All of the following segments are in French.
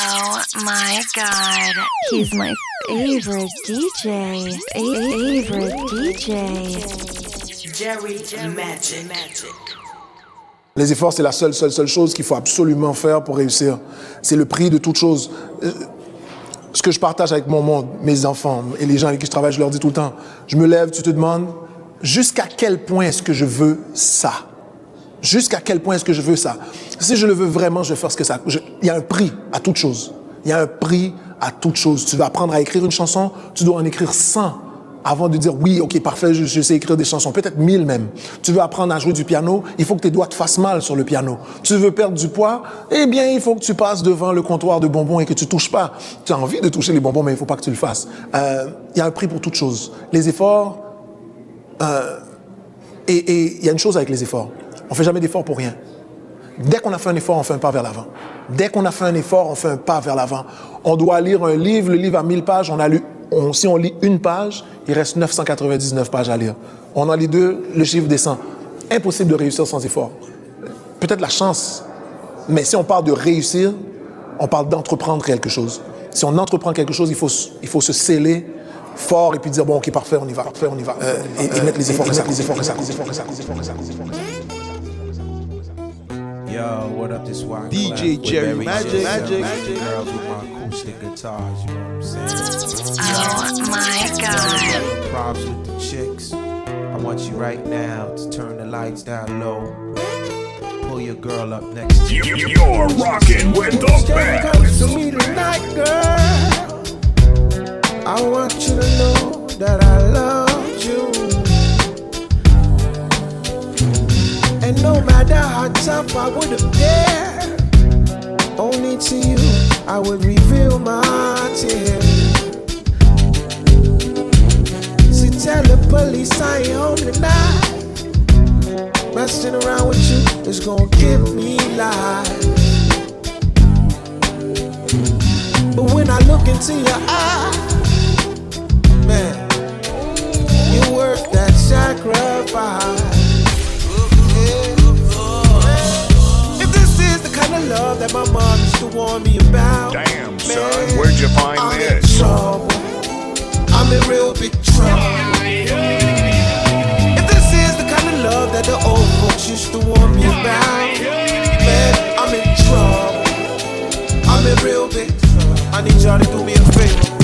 Oh my god. He's my favorite DJ. Favorite DJ. Jerry Magic. Les efforts, c'est la seule, seule, seule chose qu'il faut absolument faire pour réussir. C'est le prix de toute chose. Euh, Ce que je partage avec mon monde, mes enfants et les gens avec qui je travaille, je leur dis tout le temps. Je me lève, tu te demandes, jusqu'à quel point est-ce que je veux ça? Jusqu'à quel point est-ce que je veux ça? Si je le veux vraiment, je vais faire ce que ça. Il y a un prix à toute chose. Il y a un prix à toute chose. Tu vas apprendre à écrire une chanson, tu dois en écrire 100 avant de dire oui, ok, parfait, je, sais écrire des chansons, peut-être 1000 même. Tu veux apprendre à jouer du piano, il faut que tes doigts te fassent mal sur le piano. Tu veux perdre du poids, eh bien, il faut que tu passes devant le comptoir de bonbons et que tu touches pas. Tu as envie de toucher les bonbons, mais il faut pas que tu le fasses. Euh, Il y a un prix pour toute chose. Les efforts, euh, et il y a une chose avec les efforts. On fait jamais d'efforts pour rien. Dès qu'on a fait un effort, on fait un pas vers l'avant. Dès qu'on a fait un effort, on fait un pas vers l'avant. On doit lire un livre, le livre a 1000 pages, on a lu, on- si on lit une page, il reste 999 pages à lire. On en lit deux, le chiffre descend. Impossible de réussir sans effort. Peut-être la chance, mais si on parle de réussir, on parle d'entreprendre quelque chose. Si on entreprend quelque chose, il faut, il faut se sceller fort et puis dire bon ok parfait on y va parfait on y va Euh, et, et mettre les efforts les efforts les efforts les efforts les efforts. Yo, what up, this Wine DJ Jerry Magic, Magic. Magic. Girls with my acoustic guitars, you know what I'm saying? Oh my god. Props with the chicks. I want you right now to turn the lights down low. Pull your girl up next to you. You- You're rocking with the best. to me tonight, girl. I want you to know that I love how I would appear, only to you I would reveal my tears. See, tell the police I ain't home tonight. Messing around with you is gonna give me life. But when I look into your eyes, man, you worth that sacrifice. Love that my mom used to warn me about, Damn, son, where'd you find I'm in trouble. I'm in real big trouble. If this is the kind of love that the old folks used to warn me about, man, I'm in trouble. I'm in real big trouble. I need y'all to do me a favor.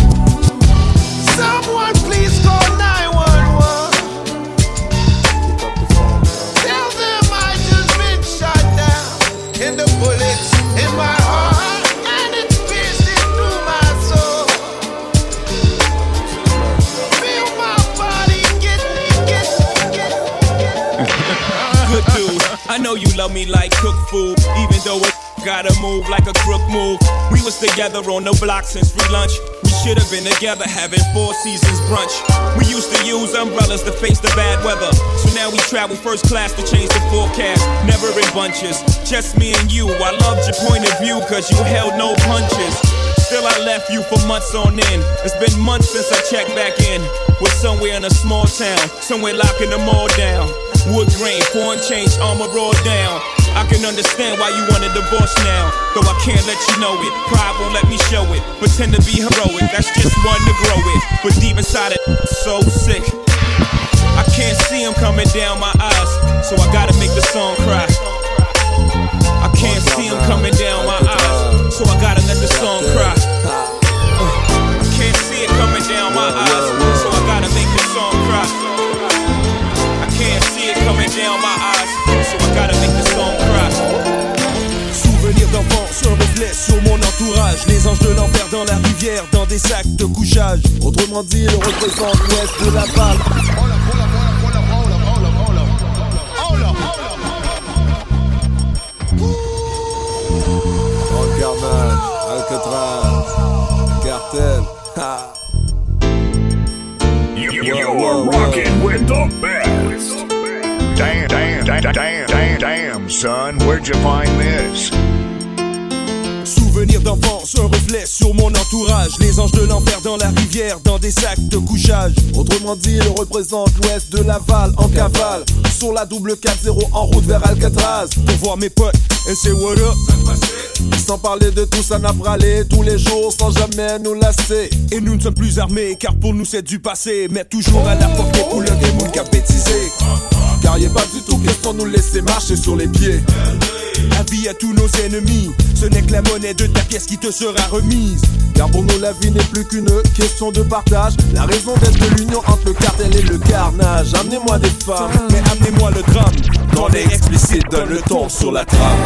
We was together on the block since free lunch. We should have been together having four seasons brunch. We used to use umbrellas to face the bad weather. So now we travel first class to change the forecast. Never in bunches, just me and you. I loved your point of view cause you held no punches. Still, I left you for months on end. It's been months since I checked back in. We're somewhere in a small town, somewhere locking them all down. Wood grain, foreign change, armor rolled down. I can understand why you want a divorce now. Though I can't let you know it. Pride won't let me show it. Pretend to be heroic, that's just one to grow it. But deep inside it, so sick. I can't see him coming down my eyes, so I gotta make the song cry. I can't see him coming down my eyes, so I gotta let the song cry. Reflet sur mon entourage. Les anges de l'enfer dans la rivière, dans des sacs de couchage. Autrement dit, le représente l'ouest de la balle. Carnage, Alcatraz, cartel. Ha. You- You're rocking with the best. Damn, damn, damn, damn, damn, damn, son, where'd you find this? Souvenir d'enfance, un reflet sur mon entourage. Les anges de l'enfer dans la rivière, dans des sacs de couchage. Autrement dit, il représente l'ouest de Laval en cavale. Sur la double 4-0 en route vers Alcatraz. Pour voir mes potes, et c'est what up. sans parler de tout ça n'a râlé tous les jours sans jamais nous lasser. Et nous ne sommes plus armés, car pour nous c'est du passé. Mais toujours à la portée pour le démon bêtisé. Car y est pas du tout question de nous laisser marcher sur les pieds. La vie à tous nos ennemis, ce n'est que la monnaie de ta pièce qui te sera remise. Car pour nous la vie n'est plus qu'une question de partage La raison d'être de l'union entre le cartel et le carnage Amenez-moi des femmes, mais amenez-moi le drame Quand les explicites donnent le ton sur la trame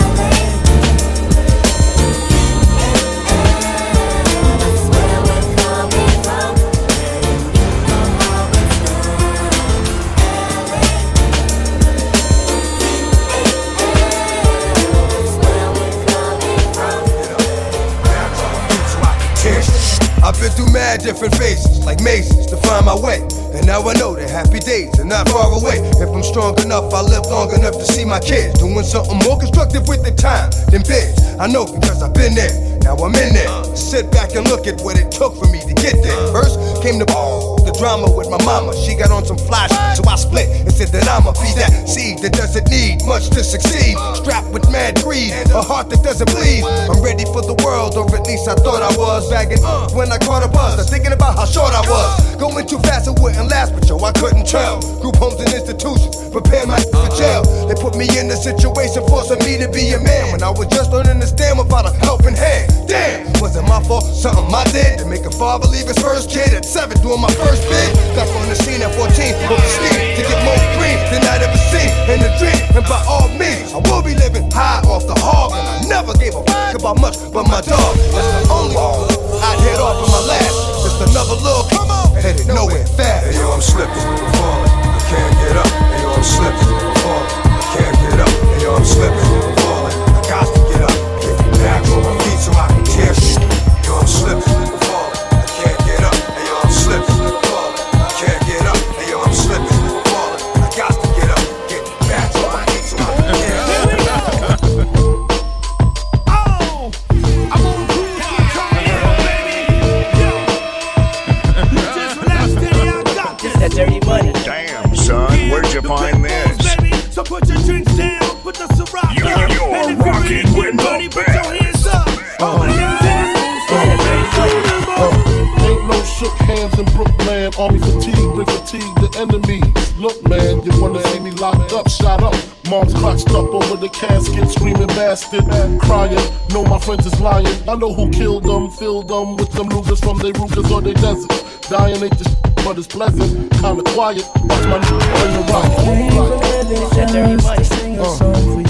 mad different phases, like mazes, to find my way. And now I know that happy days are not far away. If I'm strong enough, I live long enough to see my kids doing something more constructive with their time than biz. I know because I've been there. Now I'm in there. Sit back and look at what it took for me to get there. First came the the drama with my mama. She got on some flash, so I split and said that I'ma be that seed that doesn't need much to succeed. Strapped with mad greed, a heart that doesn't bleed. I'm ready for the world, or at least I thought I was. Bagging when I caught a buzz, I'm thinking about how short I was. Going too fast, it wouldn't last, but yo, I couldn't tell. Group homes and institutions prepare my for jail. They put me in a situation forcing me to be a man when I was just learning to stand without a helping hand. Damn, was it my fault? Something I did to make a father leave his first kid at seven, doing my first bid. Back on the scene at 14, with the steam to get more green than I'd ever seen in a dream. And by all means, I will be living high off the hog. And I never gave a fuck about much but my dog. That's the only one I'd off in my last. Just another little come on, headed nowhere fast. Hey yo, I'm slipping, I'm falling. I can't get up. Hey yo, I'm slipping, I'm falling. I can't get up. Hey yo, I'm slipping, Brooklyn. Army fatigue, bring fatigue the enemies. Look, man, you wanna see me locked up, shot up. Mom's clutched up over the casket, screaming bastard, crying. Know my friends is lying. I know who killed them, filled them with them Rugers from their Rugers or their deserts. Dying ain't the sh- but it's pleasant. Kinda quiet, watch my nigga bring the rock. That dirty money. Uh. to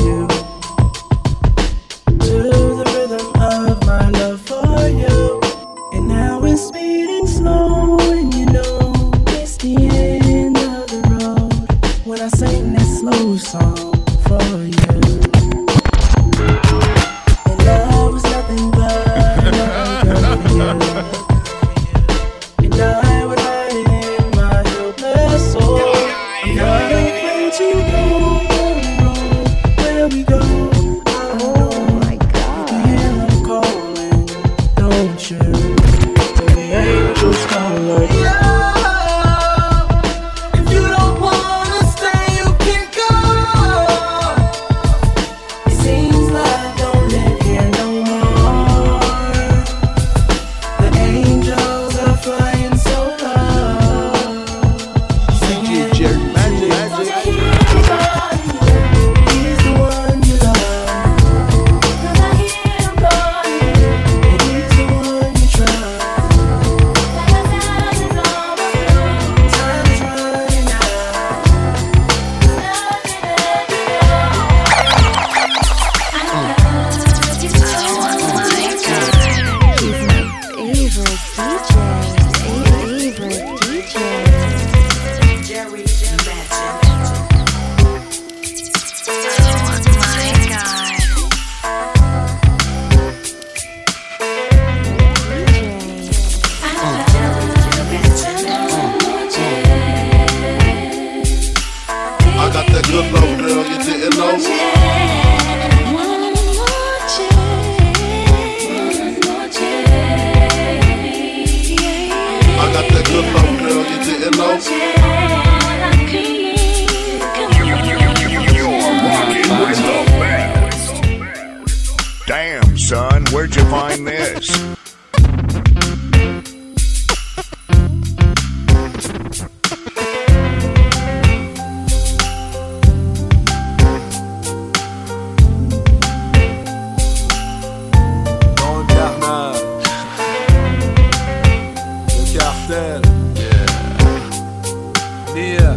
Yeah.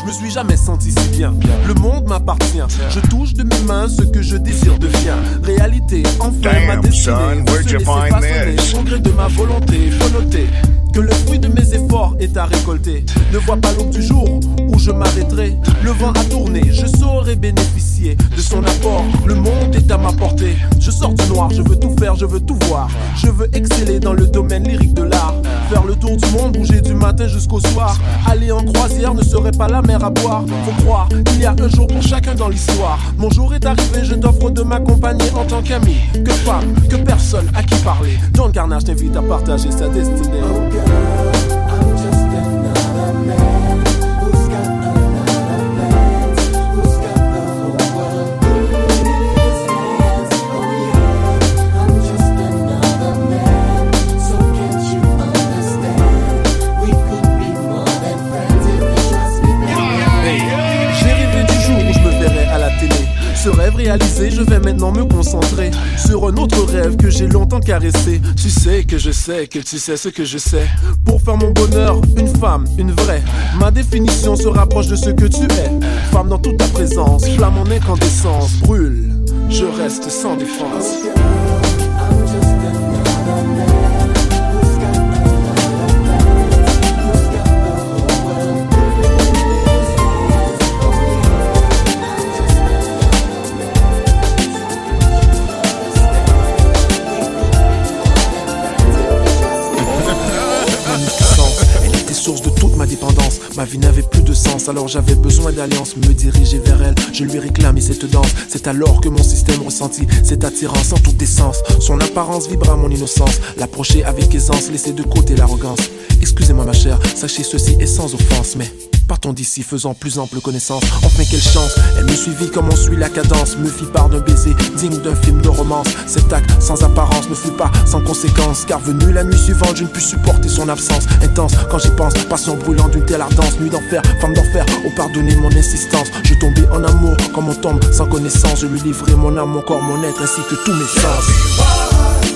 Je me suis jamais senti si bien. Le monde m'appartient. Je touche de mes mains ce que je désire devient réalité. Enfin ma destinée. son, where'd you find this? De ma volonté, faut noter que le fruit de mes efforts est à récolter. Ne vois pas l'aube du jour je m'arrêterai. Le vent a tourné, je saurai bénéficier de son apport. Le monde est à ma portée. Je sors du noir, je veux tout faire, je veux tout voir. Je veux exceller dans le domaine lyrique de l'art. Faire le tour du monde, bouger du matin jusqu'au soir. Aller en croisière ne serait pas la mer à boire. Faut croire qu'il y a un jour pour chacun dans l'histoire. Mon jour est arrivé, je t'offre de m'accompagner en tant qu'ami. Que femme, que personne à qui parler. Dans le carnage, t'invite à partager sa destinée. Je vais maintenant me concentrer sur un autre rêve que j'ai longtemps caressé. Tu sais que je sais que tu sais ce que je sais. Pour faire mon bonheur, une femme, une vraie. Ma définition se rapproche de ce que tu es. Femme dans toute ta présence, flamme en incandescence, brûle. Je reste sans défense. Alors j'avais besoin d'alliance. Me diriger vers elle, je lui réclamais cette danse. C'est alors que mon système ressentit cette attirance en toute essence. Son apparence vibra mon innocence. L'approcher avec aisance, laisser de côté l'arrogance. Excusez-moi ma chère, sachez ceci est sans offense, mais partons d'ici, faisant plus ample connaissance. Enfin quelle chance, elle me suivit comme on suit la cadence, me fit part d'un baiser digne d'un film de romance. Cet acte sans apparence ne fut pas sans conséquence, car venu la nuit suivante, je ne pus supporter son absence intense. Quand j'y pense, passion brûlante d'une telle ardence, nuit d'enfer, femme d'enfer, oh pardonnez mon insistance. Je tombais en amour comme on tombe sans connaissance. Je lui livrai mon âme, mon corps, mon être ainsi que tous mes sens.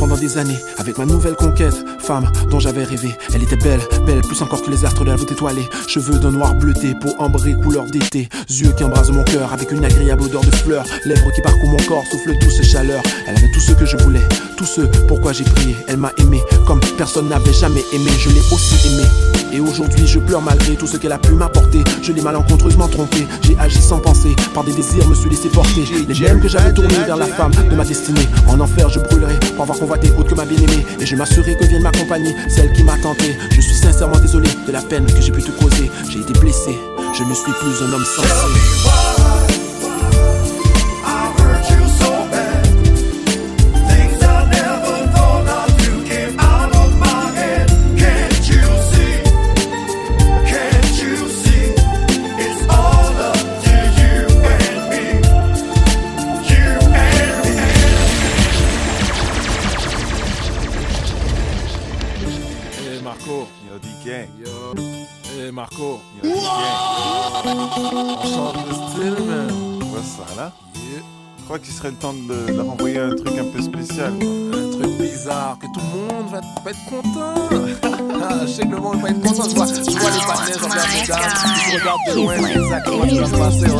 from des années avec ma nouvelle conquête, femme dont j'avais rêvé. Elle était belle, belle plus encore que les astres de la voûte étoilée. Cheveux d'un noir bleuté, peau ambrée couleur d'été, yeux qui embrasent mon cœur avec une agréable odeur de fleurs, lèvres qui parcourent mon corps, souffle douce chaleur. Elle avait tout ce que je voulais, tout ce pourquoi j'ai prié. Elle m'a aimé comme personne n'avait jamais aimé. Je l'ai aussi aimé. Et aujourd'hui je pleure malgré tout ce qu'elle a pu m'apporter. Je l'ai malencontreusement trompé. J'ai agi sans penser, par des désirs me suis laissé porter. Les mêmes que j'avais tournés vers la femme de ma destinée. En enfer je brûlerai pour avoir convoité autre que ma bien-aimée. Et je m'assurerai que vienne m'accompagner celle qui m'a tenté. Je suis sincèrement désolé de la peine que j'ai pu te causer. J'ai été blessé, je ne suis plus un homme sensé. DK. Yo. Hey Marco. Yo, DK. On change de style, man. Ouais, ça là. Je crois qu'il serait le temps de, de renvoyer un truc un peu spécial. Un truc bizarre, que tout le monde va, va être content. Ah, je sais que le monde va être content. Je vois, je vois les partenaires, j'en regarde, ils se regardent de loin, c'est exactement ce qui va se passer. Ouais.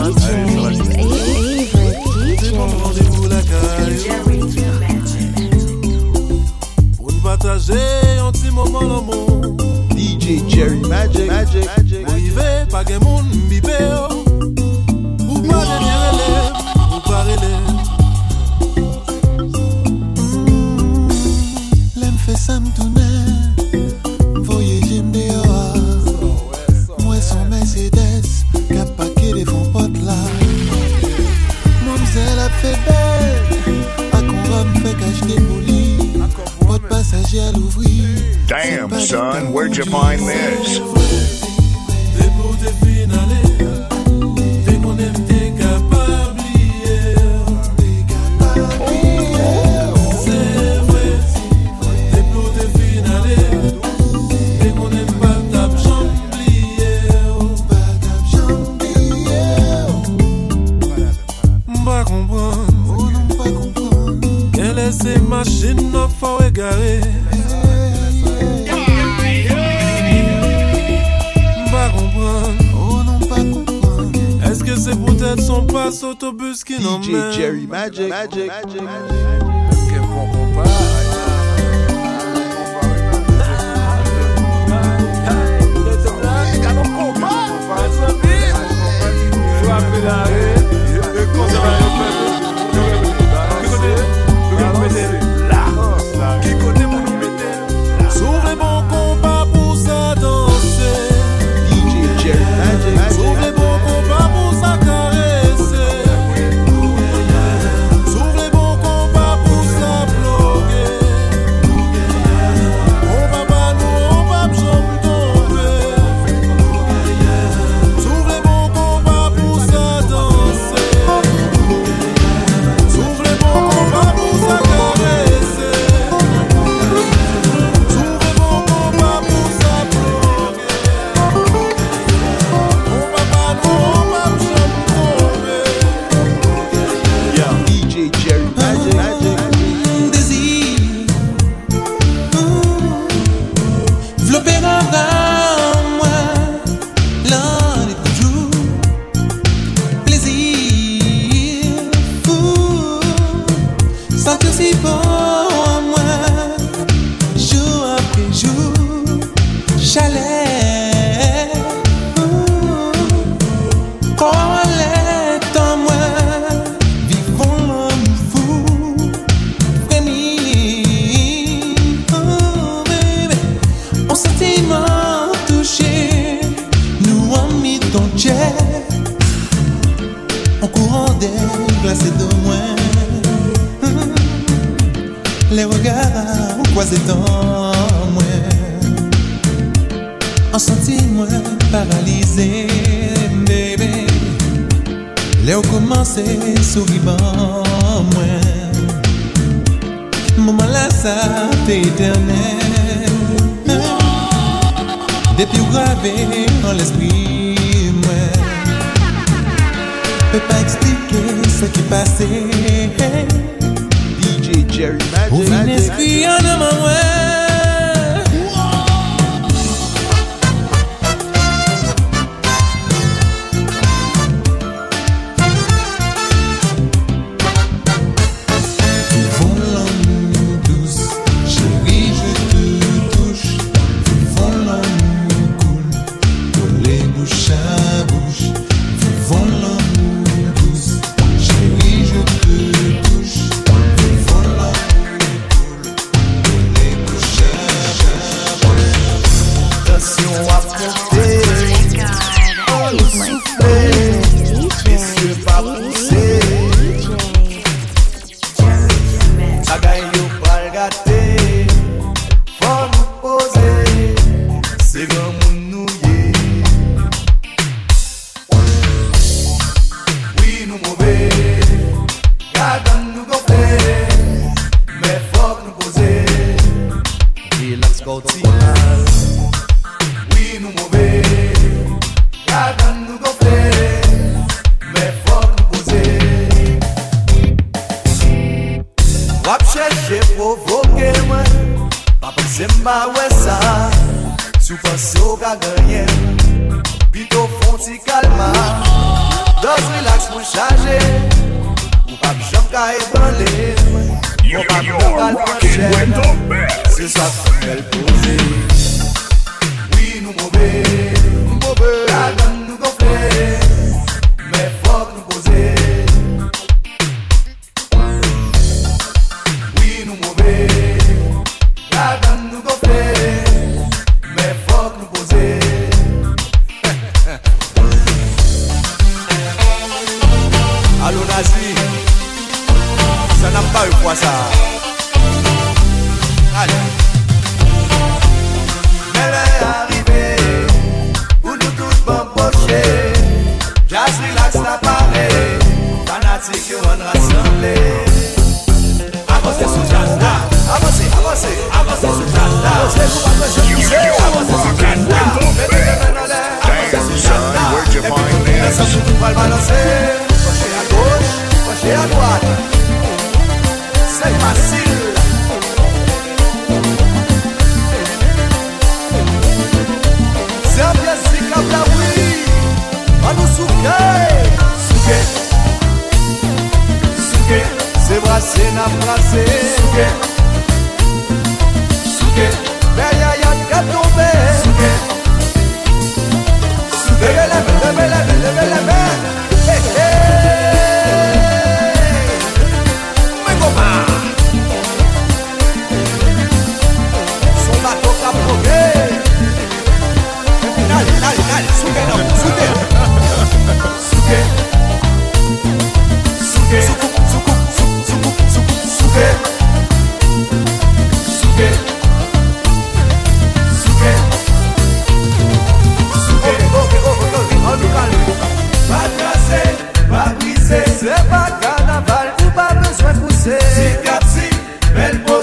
Allez, ça va être C'est bon, rendez-vous la caille. Pour nous partager un petit moment l'amour. DJ Jerry Magic. Magic. Oive, pa gen moun mbipe yo Ou pa denye rele, ou pa rele Damn, son, where'd you find this? DJ Jerry Magic. Magic. Magic. Magic. sa te eternel. Depi ou grave an l'esprit mwen Pe pa eksplike se ki pase. DJ Jerry Magic. Ou vin espri an nan mwen. na frase Souke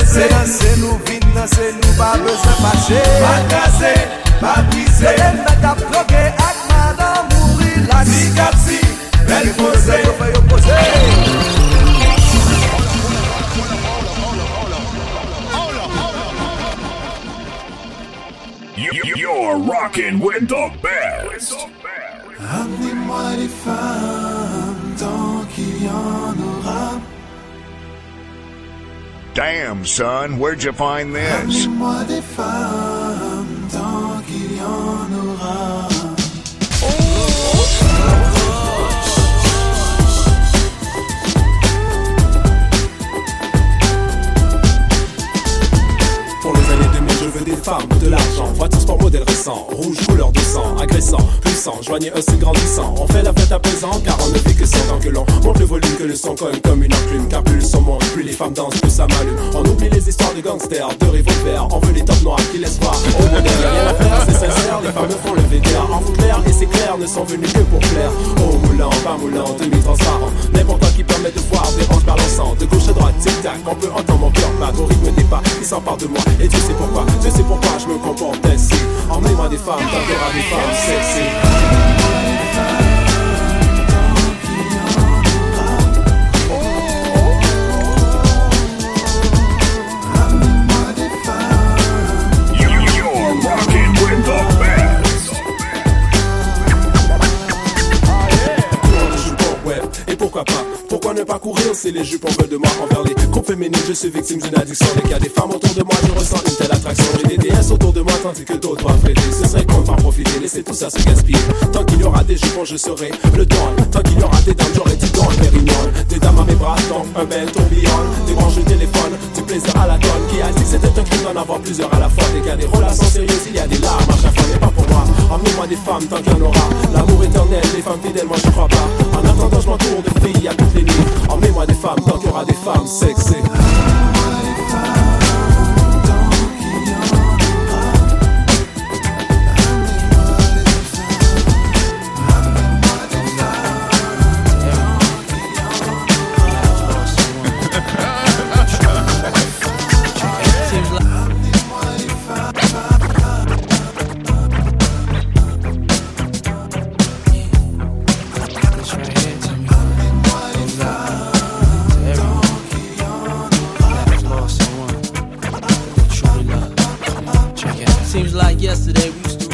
Se nan se nou vin, nan se nou pa bezwen fache Pa krasè, pa brise Se den met ap plogue ak madan mouri la Si kapsi, bel pose Yo fè yo pose You, you- you're rocking with the best. Amenez-moi des femmes tant qu'il y en Damn, son, where'd you find this? Amenez-moi de l'argent, voiture sport modèle récent, rouge couleur de sang, agressant, puissant, joignez un c'est grandissant. On fait la fête à présent, car on ne vit que tant que l'on monte le volume, que le son cogne comme une enclume, car plus le son monte, plus les femmes dansent, plus ça m'allume. On oublie les histoires de gangsters, de revolvers, on veut les tops noirs qui laissent voir. Au modèle, rien à faire, c'est sincère, les femmes font le VDR en clair, et c'est clair, ne sont venus que pour plaire. Oh moulant, pas moulant, demi-transparent, n'importe quoi qui permet de voir des balançant, de gauche à droite, tic-tac, on peut entendre mon cœur battre au rythme des pas qui s'emparent de moi, et Dieu sait pourquoi, Dieu sait pourquoi je me comporte ainsi. Emmenez-moi des femmes, aura des femmes sexy. Pas courir si les jupes en veulent de moi envers les groupes féminines Je suis victime d'une addiction. Dès qu'il y a des femmes autour de moi je ressens une telle attraction. J'ai des DS autour de moi tandis que d'autres rêver Ce serait con de profiter, laisser tout ça se gaspiller. Tant qu'il y aura des jupons je serai le don Tant qu'il y aura des dames j'aurai du don Pérignon Des dames à mes bras, donc un bel tourbillon. Des branches de téléphone, du plaisir à la tonne Qui a dit que c'était un crime d'en avoir plusieurs à la fois? Dès qu'il y des relations sérieuses il y a des larmes à chaque fois. Mais pas pour moi, emmenez-moi des femmes tant qu'il y en aura. L'amour éternel, des femmes fidèles moi je crois pas. En attendant je m'entoure de filles à toutes les nuits. Emmenez-moi des femmes tant qu'il y aura des femmes sexy 最好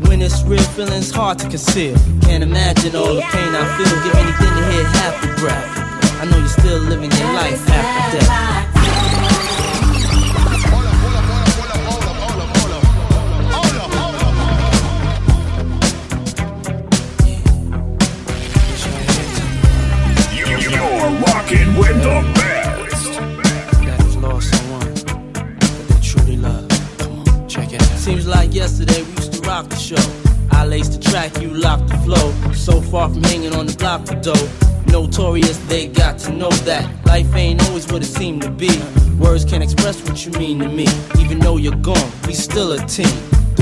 When it's real, feeling's hard to conceal. Can't imagine all the pain I feel. Give anything to hear half the breath. I know you're still living your life after death. Rock the show. I lace the track, you lock the flow. So far from hanging on the block for dough. Notorious, they got to know that life ain't always what it seemed to be. Words can't express what you mean to me. Even though you're gone, we still a team.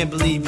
Can't believe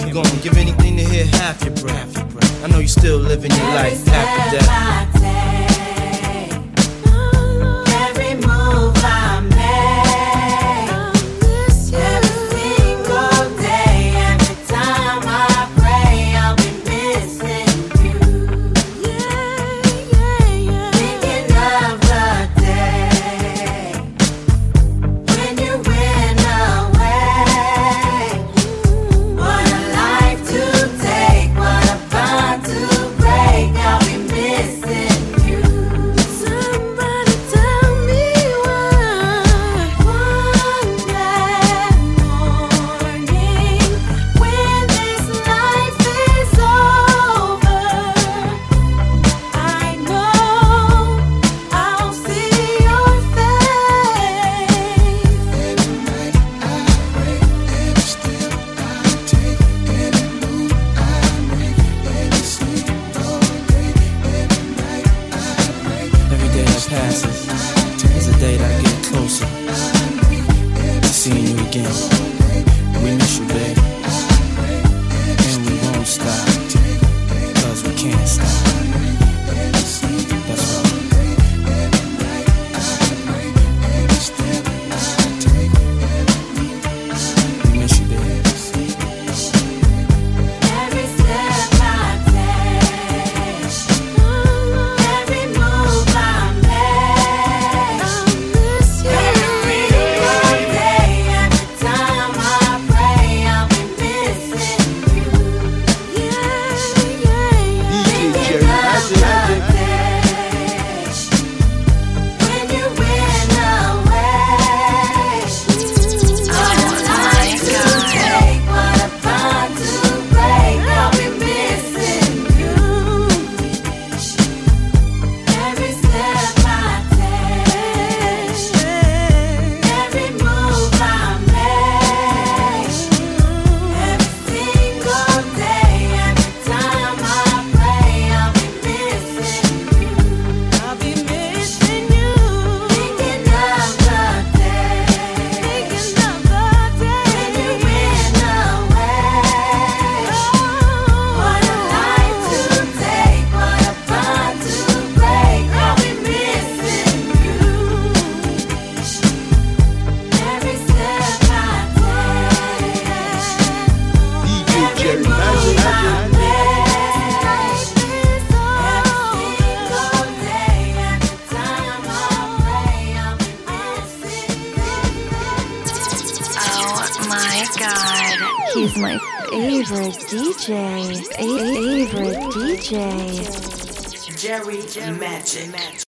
magic. magic.